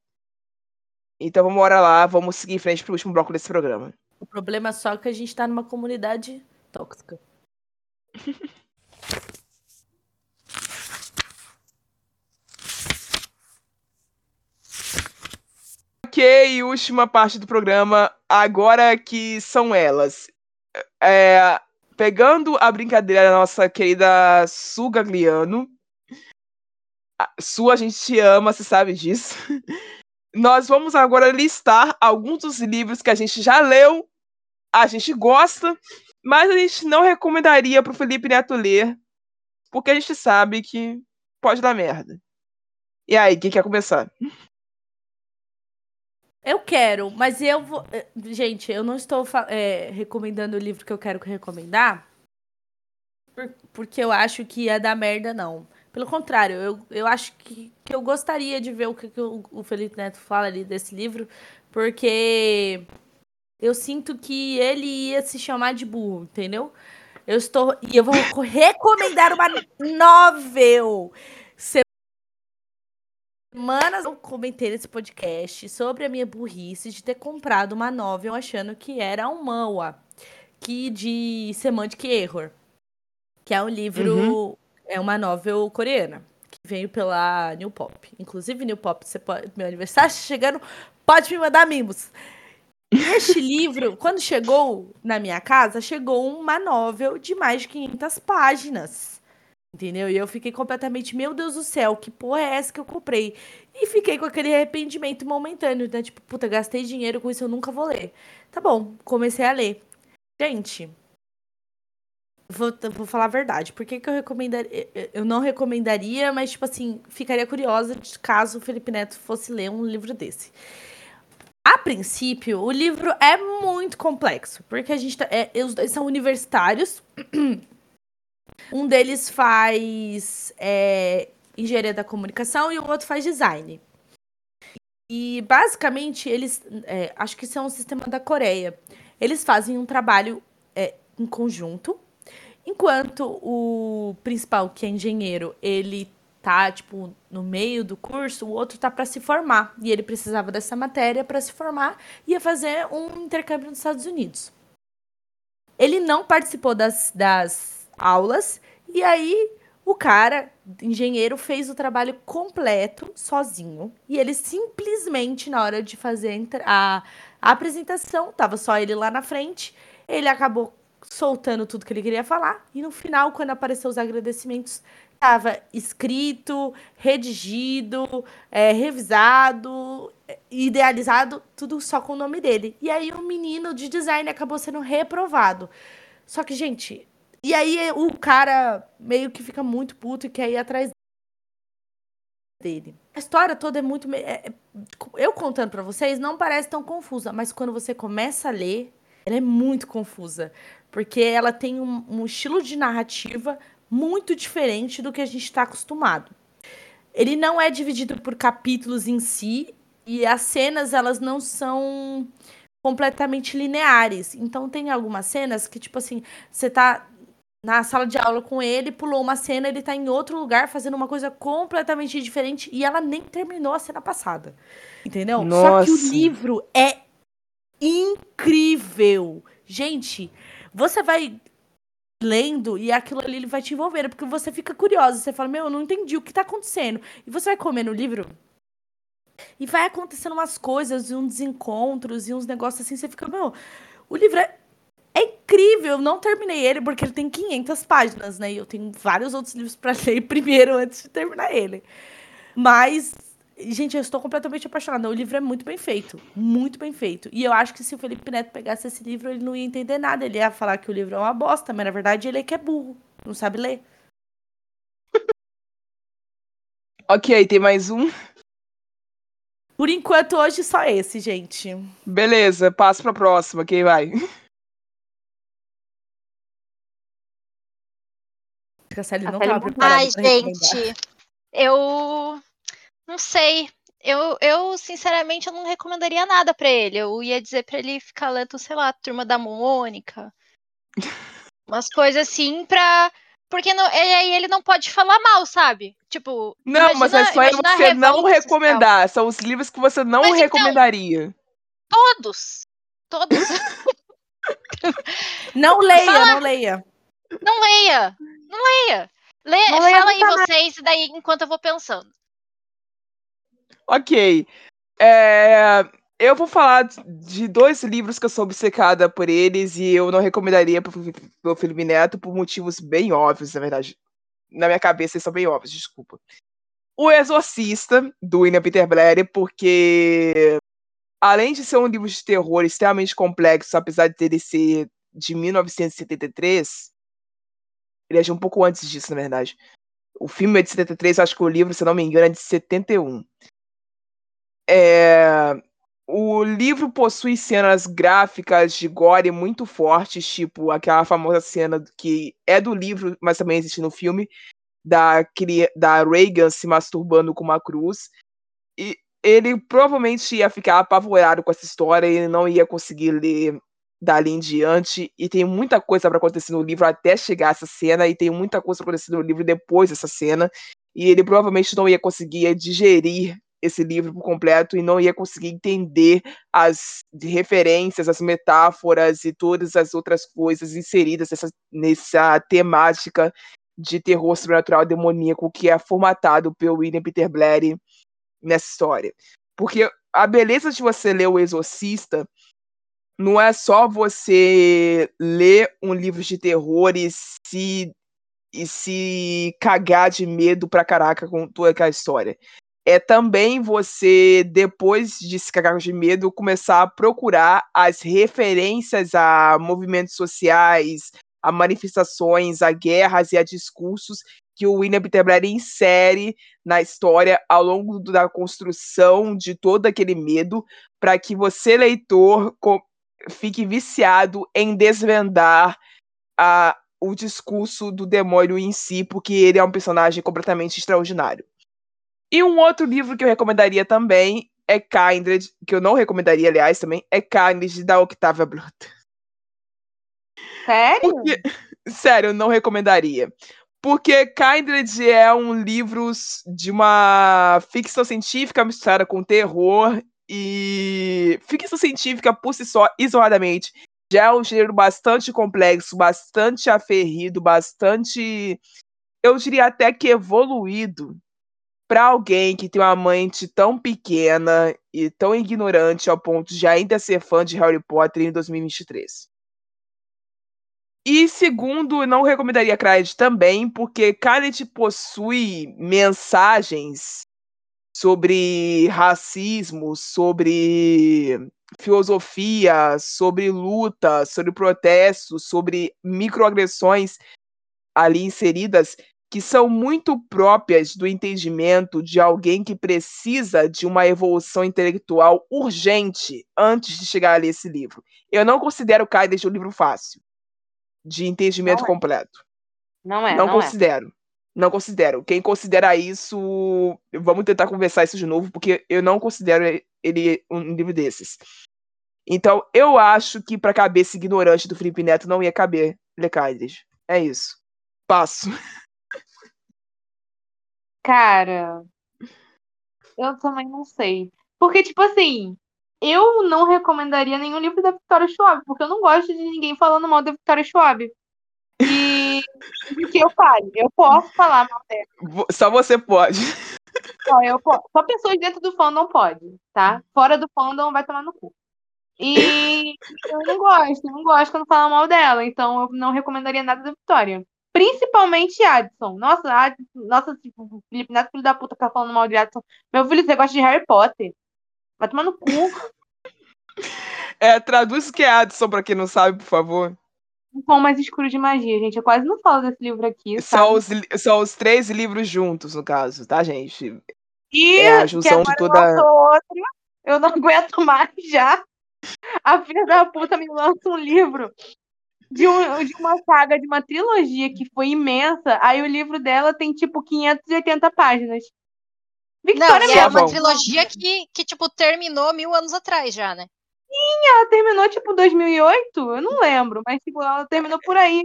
Então vamos embora lá, vamos seguir em frente para o último bloco desse programa. O problema é só que a gente tá numa comunidade tóxica. Ok, última parte do programa, agora que são elas. É, pegando a brincadeira da nossa querida Su Gagliano. Su, a gente te ama, você sabe disso. Nós vamos agora listar alguns dos livros que a gente já leu, a gente gosta, mas a gente não recomendaria pro Felipe Neto ler, porque a gente sabe que pode dar merda. E aí, quem quer começar? Eu quero, mas eu vou. eh, Gente, eu não estou eh, recomendando o livro que eu quero recomendar. por- porque eu acho que ia dar merda, não. Pelo contrário, eu, eu acho que, que eu gostaria de ver o que, que o, o Felipe Neto fala ali desse livro, porque eu sinto que ele ia se chamar de burro, entendeu? Eu estou. E eu vou recomendar uma novel. Semanas eu comentei nesse podcast sobre a minha burrice de ter comprado uma novel achando que era um manhwa, que de Semantic Error, que é um livro, é uma novel coreana, que veio pela New Pop. Inclusive, New Pop, você pode, meu aniversário tá chegando, pode me mandar mimos. Este livro, quando chegou na minha casa, chegou uma novel de mais de 500 páginas. Entendeu? E eu fiquei completamente, meu Deus do céu, que porra é essa que eu comprei? E fiquei com aquele arrependimento momentâneo, né? Tipo, puta, gastei dinheiro com isso, eu nunca vou ler. Tá bom, comecei a ler. Gente, vou, vou falar a verdade. Por que, que eu recomendaria? Eu não recomendaria, mas, tipo assim, ficaria curiosa caso o Felipe Neto fosse ler um livro desse. A princípio, o livro é muito complexo, porque a gente tá, é, dois são universitários. Um deles faz é, engenharia da comunicação e o outro faz design. E basicamente eles, é, acho que isso é um sistema da Coreia. Eles fazem um trabalho é, em conjunto, enquanto o principal, que é engenheiro, ele tá tipo no meio do curso, o outro tá para se formar e ele precisava dessa matéria para se formar e ia fazer um intercâmbio nos Estados Unidos. Ele não participou das, das aulas e aí o cara, engenheiro, fez o trabalho completo sozinho e ele simplesmente na hora de fazer a, a apresentação, tava só ele lá na frente, ele acabou soltando tudo que ele queria falar. E no final, quando apareceu os agradecimentos, estava escrito, redigido, é, revisado, idealizado, tudo só com o nome dele. E aí o menino de design acabou sendo reprovado. Só que, gente, e aí o cara meio que fica muito puto e quer ir atrás dele. A história toda é muito. É, é, eu contando para vocês não parece tão confusa, mas quando você começa a ler, ela é muito confusa. Porque ela tem um, um estilo de narrativa muito diferente do que a gente está acostumado. Ele não é dividido por capítulos em si, e as cenas elas não são completamente lineares. Então tem algumas cenas que, tipo assim, você tá na sala de aula com ele, pulou uma cena, ele tá em outro lugar fazendo uma coisa completamente diferente e ela nem terminou a cena passada. Entendeu? Nossa. Só que o livro é incrível. Gente, você vai lendo e aquilo ali vai te envolver, porque você fica curiosa, você fala: "Meu, eu não entendi o que tá acontecendo". E você vai comer no livro e vai acontecendo umas coisas, e uns desencontros e uns negócios assim, você fica: "Meu, o livro é é incrível, eu não terminei ele porque ele tem 500 páginas, né? E eu tenho vários outros livros para ler primeiro antes de terminar ele. Mas, gente, eu estou completamente apaixonada. O livro é muito bem feito, muito bem feito. E eu acho que se o Felipe Neto pegasse esse livro, ele não ia entender nada. Ele ia falar que o livro é uma bosta, mas na verdade ele é que é burro, não sabe ler. Ok, tem mais um. Por enquanto, hoje só esse, gente. Beleza, passo pra próxima. Quem vai? A Sally não não- preparada Ai, gente, eu não sei. Eu, eu, sinceramente, eu não recomendaria nada pra ele. Eu ia dizer pra ele ficar lendo, sei lá, Turma da Mônica. Umas coisas assim pra. Porque não, e aí ele não pode falar mal, sabe? Tipo. Não, mas é imagina- só imagina você não revolta social. recomendar. São os livros que você não Mas então- recomendaria. Todos. Todos. Não leia, Fala- não leia. Não leia. Não leia. Lê, Não leia fala aí mais. vocês, e daí enquanto eu vou pensando. Ok. É, Eu vou falar de dois livros que eu sou obcecada por eles e eu não recomendaria pro, pro Felipe Neto por motivos bem óbvios, na verdade. Na minha cabeça eles são bem óbvios, desculpa. O Exorcista, do William Peter Blatty, porque além de ser um livro de terror extremamente complexo, apesar de ele ser de 1973, ele é um pouco antes disso, na verdade. O filme é de 73, acho que o livro, se não me engano, é de 71. É, o livro possui cenas gráficas de gore muito fortes, tipo aquela famosa cena que é do livro, mas também existe no filme, da, da Reagan se masturbando com uma cruz. E ele provavelmente ia ficar apavorado com essa história e não ia conseguir ler dali em diante. E tem muita coisa para acontecer no livro até chegar essa cena, e tem muita coisa pra acontecer no livro depois dessa cena. E ele provavelmente não ia conseguir digerir esse livro por completo e não ia conseguir entender as referências, as metáforas e todas as outras coisas inseridas nessa, nessa temática de terror sobrenatural demoníaco que é formatado pelo William Peter Blatty nessa história. Porque a beleza de você ler O Exorcista não é só você ler um livro de terror e se, e se cagar de medo pra caraca com toda aquela história é também você, depois de se cagar de medo, começar a procurar as referências a movimentos sociais, a manifestações, a guerras e a discursos que o William Peter insere na história ao longo da construção de todo aquele medo, para que você, leitor, fique viciado em desvendar a, o discurso do demônio em si, porque ele é um personagem completamente extraordinário. E um outro livro que eu recomendaria também é Kindred, que eu não recomendaria, aliás, também, é Kindred, da Octavia Butler. Sério? Porque, sério, eu não recomendaria. Porque Kindred é um livro de uma ficção científica misturada com terror e ficção científica por si só, isoladamente, já é um gênero bastante complexo, bastante aferrido, bastante, eu diria até que evoluído para alguém que tem uma mente tão pequena e tão ignorante ao ponto de ainda ser fã de Harry Potter em 2023. E segundo, não recomendaria Khaled também, porque Khaled possui mensagens sobre racismo, sobre filosofia, sobre luta, sobre protestos, sobre microagressões ali inseridas que são muito próprias do entendimento de alguém que precisa de uma evolução intelectual urgente antes de chegar a ler esse livro. Eu não considero Kaidesh um livro fácil de entendimento Não é. completo. Não é, não, não, é. considero. Não considero. Quem considera isso, vamos tentar conversar isso de novo, porque eu não considero ele um livro desses. Então, eu acho que pra cabeça ignorante do Felipe Neto não ia caber Lecaides. É isso. Passo. Cara, eu também não sei. Porque, tipo assim, eu não recomendaria nenhum livro da Victoria Schwab, porque eu não gosto de ninguém falando mal da Victoria Schwab. E que eu falo? Eu posso falar mal dela. Só você pode. Só, eu posso. Só pessoas dentro do fandom pode, tá? Fora do fandom vai tomar no cu. E eu não gosto, eu não gosto quando falam mal dela, então eu não recomendaria nada da Victoria. Principalmente Adson. Nossa, Adson, nossa, tipo, o Felipe Neto, filho da puta, ficar falando mal de Adson. Meu filho, você gosta de Harry Potter? Vai tomar no cu. É, traduz o que é Addison pra quem não sabe, por favor. Um pão mais escuro de magia, gente. Eu quase não falo desse livro aqui, São sabe? os, são os três livros juntos, no caso, tá, gente? E É a junção de toda. lançou outro. Eu não aguento mais já. A filha da puta me lança um livro de, um- de uma saga, de uma trilogia que foi imensa. Aí o livro dela tem tipo 580 páginas. Não, Victoria e é mesmo, uma trilogia que, que, tipo, terminou mil anos atrás já, né? ela terminou tipo 2008? Eu não lembro, mas tipo, ela terminou por aí.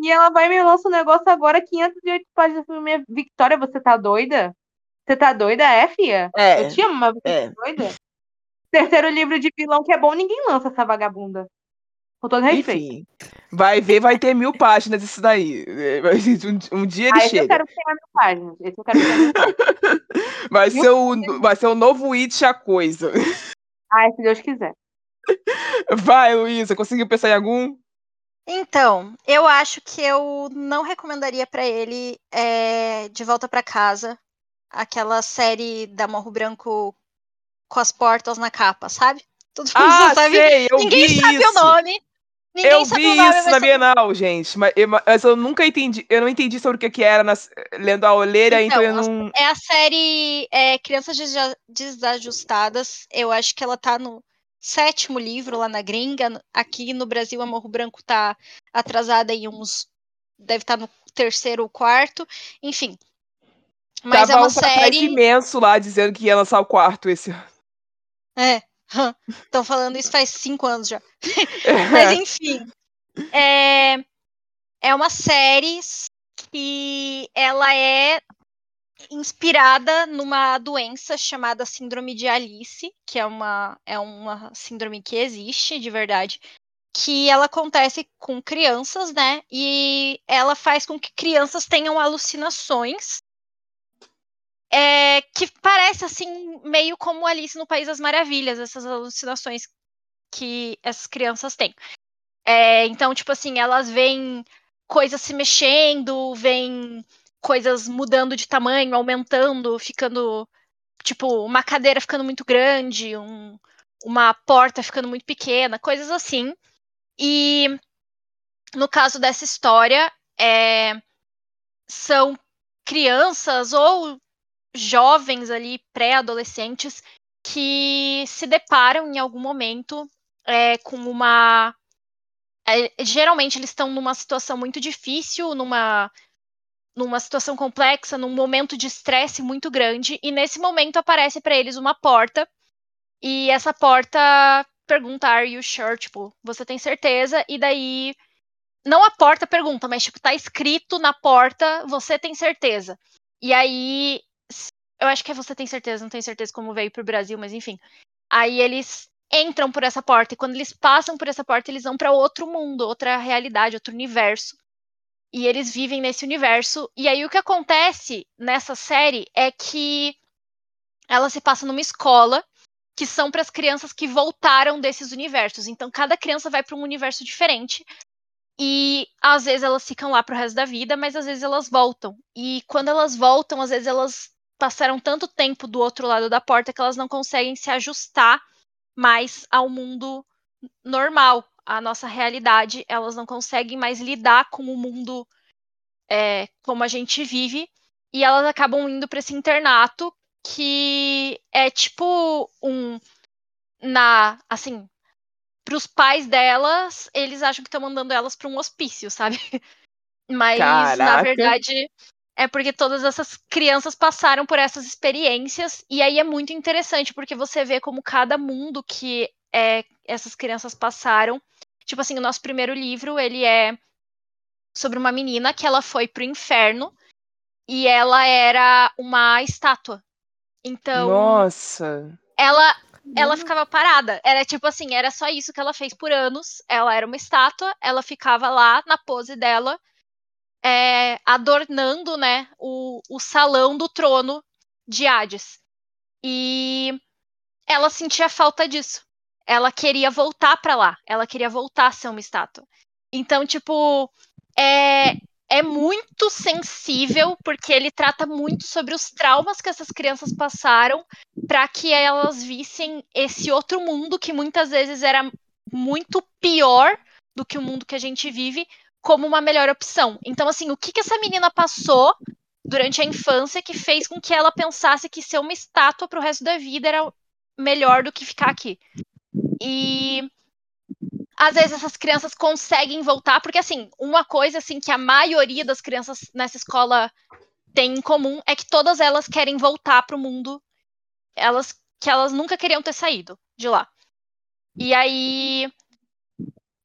E ela vai e me lança um negócio agora, 508 páginas. "Minha Victoria, você tá doida? Você tá doida, é, fia? É, Eu te amo, mas você é. tá doida? Terceiro livro de vilão que é bom, ninguém lança essa vagabunda. Com todo respeito. Enfim. Vai ver, vai ter mil páginas isso daí. Um, um dia ele Ah, esse eu chega. quero que tenha mil páginas. Esse eu quero que tenha mil páginas. Vai Mil ser, o, vai ser o novo It a coisa. Ai, se Deus quiser. Vai, Luísa, conseguiu pensar em algum? Então, eu acho que eu não recomendaria pra ele é, De Volta pra Casa, aquela série da Morro Branco com as portas na capa, sabe? Todo mundo Ah, sabe. sei, eu Ninguém vi sabe isso. o nome. Ninguém eu vi nome, isso na Bienal, gente, mas eu, mas eu nunca entendi, eu não entendi sobre o que, que era nas- lendo a olheira, então, Então, eu não. É a série é, Crianças Desajustadas. Eu acho que ela tá no sétimo livro lá na gringa. Aqui no Brasil, a Morro Branco tá atrasada em uns. Deve estar no terceiro ou quarto. Enfim. Mas Tava é uma um série. imenso lá dizendo que ia lançar o quarto esse ano. É. Estão falando isso faz cinco anos já. Mas enfim. É, é uma série que ela é inspirada numa doença chamada síndrome de Alice, que é uma, é uma síndrome que existe de verdade, que ela acontece com crianças, né? E ela faz com que crianças tenham alucinações. É, que parece assim meio como Alice no País das Maravilhas, essas alucinações que essas crianças têm. É, então, tipo assim, elas veem coisas se mexendo, veem coisas mudando de tamanho, aumentando, ficando. Tipo, uma cadeira ficando muito grande, um- uma porta ficando muito pequena, coisas assim. E no caso dessa história, é, são crianças ou jovens ali, pré-adolescentes, que se deparam em algum momento é, com uma. é, geralmente eles estão numa situação muito difícil, numa, numa situação complexa, num momento de estresse muito grande, e nesse momento aparece para eles uma porta, e essa porta pergunta, Are you sure? Tipo, você tem certeza? E daí. Não a porta pergunta, mas tipo, tá escrito na porta, você tem certeza. E aí. Eu acho que é você tem certeza, não tenho certeza como veio pro Brasil, mas enfim. Aí eles entram por essa porta, e quando eles passam por essa porta, eles vão para outro mundo, outra realidade, outro universo. E eles vivem nesse universo. E aí o que acontece nessa série é que ela se passa numa escola que são para as crianças que voltaram desses universos. Então cada criança vai para um universo diferente. E às vezes elas ficam lá pro resto da vida, mas às vezes elas voltam. E quando elas voltam, às vezes elas passaram tanto tempo do outro lado da porta que elas não conseguem se ajustar mais ao mundo normal, à nossa realidade. Elas não conseguem mais lidar com o mundo é, como a gente vive. E elas acabam indo para esse internato que é tipo um na assim para os pais delas eles acham que estão mandando elas para um hospício sabe mas Caraca. na verdade é porque todas essas crianças passaram por essas experiências e aí é muito interessante porque você vê como cada mundo que é, essas crianças passaram tipo assim o nosso primeiro livro ele é sobre uma menina que ela foi pro inferno e ela era uma estátua então Nossa. ela ela ficava parada. Era tipo assim, era só isso que ela fez por anos. Ela era uma estátua, ela ficava lá na pose dela, é, adornando, né, o, o salão do trono de Hades. E ela sentia falta disso. Ela queria voltar para lá. Ela queria voltar a ser uma estátua. Então, tipo, é, é muito sensível, porque ele trata muito sobre os traumas que essas crianças passaram para que elas vissem esse outro mundo que muitas vezes era muito pior do que o mundo que a gente vive como uma melhor opção. Então, assim, o que, que essa menina passou durante a infância que fez com que ela pensasse que ser uma estátua pro resto da vida era melhor do que ficar aqui? E às vezes essas crianças conseguem voltar, porque assim, uma coisa assim que a maioria das crianças nessa escola tem em comum é que todas elas querem voltar para o mundo, elas que elas nunca queriam ter saído de lá. E aí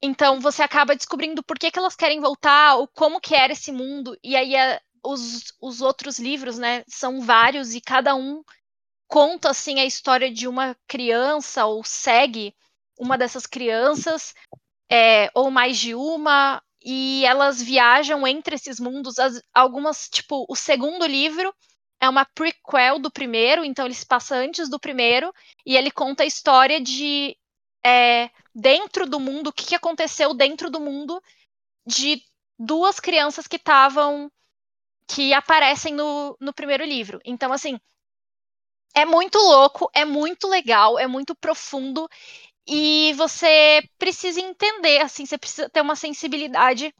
então você acaba descobrindo por que, que elas querem voltar, ou como que era esse mundo, e aí é, os, os outros livros, né, são vários e cada um conta assim a história de uma criança ou segue uma dessas crianças, é, ou mais de uma, e elas viajam entre esses mundos. As, algumas, tipo, o segundo livro é uma prequel do primeiro, então ele se passa antes do primeiro, e ele conta a história de é, dentro do mundo, o que, que aconteceu dentro do mundo de duas crianças que estavam. que aparecem no, no primeiro livro. Então, assim, é muito louco, é muito legal, é muito profundo e você precisa entender, assim, você precisa ter uma sensibilidade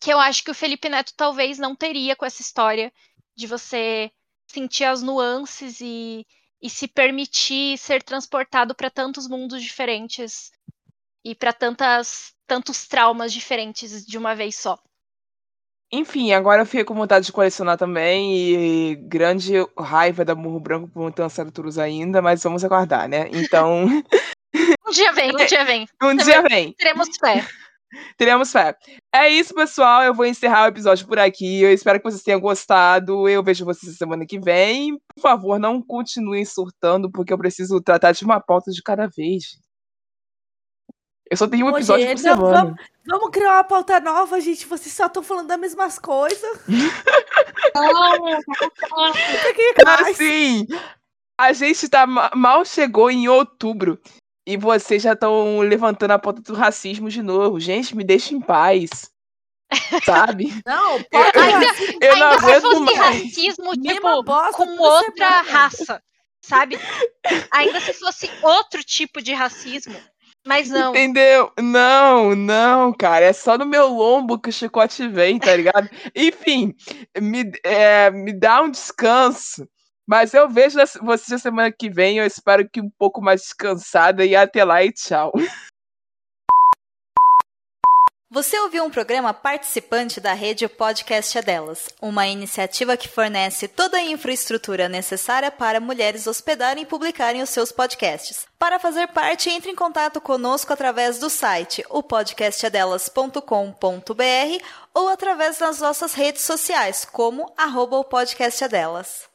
que eu acho que o Felipe Neto talvez não teria com essa história de você sentir as nuances e, e se permitir ser transportado para tantos mundos diferentes e para tantas tantos traumas diferentes de uma vez só. Enfim, agora eu fiquei com vontade de colecionar também e grande raiva da Murro Branco por não ter lançado Turus ainda, mas vamos aguardar, né? Então, Um dia vem, um dia vem. um Também dia vem. Teremos fé. Teremos fé. É isso, pessoal. Eu vou encerrar o episódio por aqui. Eu espero que vocês tenham gostado. Eu vejo vocês semana que vem. Por favor, não continuem surtando, porque eu preciso tratar de uma pauta de cada vez. Eu só tenho um episódio gente, por semana. Vamos, vamos criar uma pauta nova, gente. Vocês só estão falando das mesmas coisas. Assim, a gente tá ma- mal chegou em outubro e vocês já estão levantando a pauta do racismo de novo. Gente, me deixa em paz. Sabe? Não, Eu, pode eu- Ainda- eu não Ainda se aguento fosse mais. racismo, tipo, bosta com outra semana. raça, sabe? Ainda se fosse outro tipo de racismo. Mas não. Entendeu? Não, não, cara. É só no meu lombo que o chicote vem, tá ligado? Enfim, me, é, me dá um descanso. Mas eu vejo vocês na semana que vem. Eu espero que um pouco mais descansada. E até lá e tchau. Você ouviu um programa participante da rede Podcast é Delas, uma iniciativa que fornece toda a infraestrutura necessária para mulheres hospedarem e publicarem os seus podcasts. Para fazer parte, entre em contato conosco através do site opodcastadelas.com.br ou através das nossas redes sociais, como arroba o podcast é delas.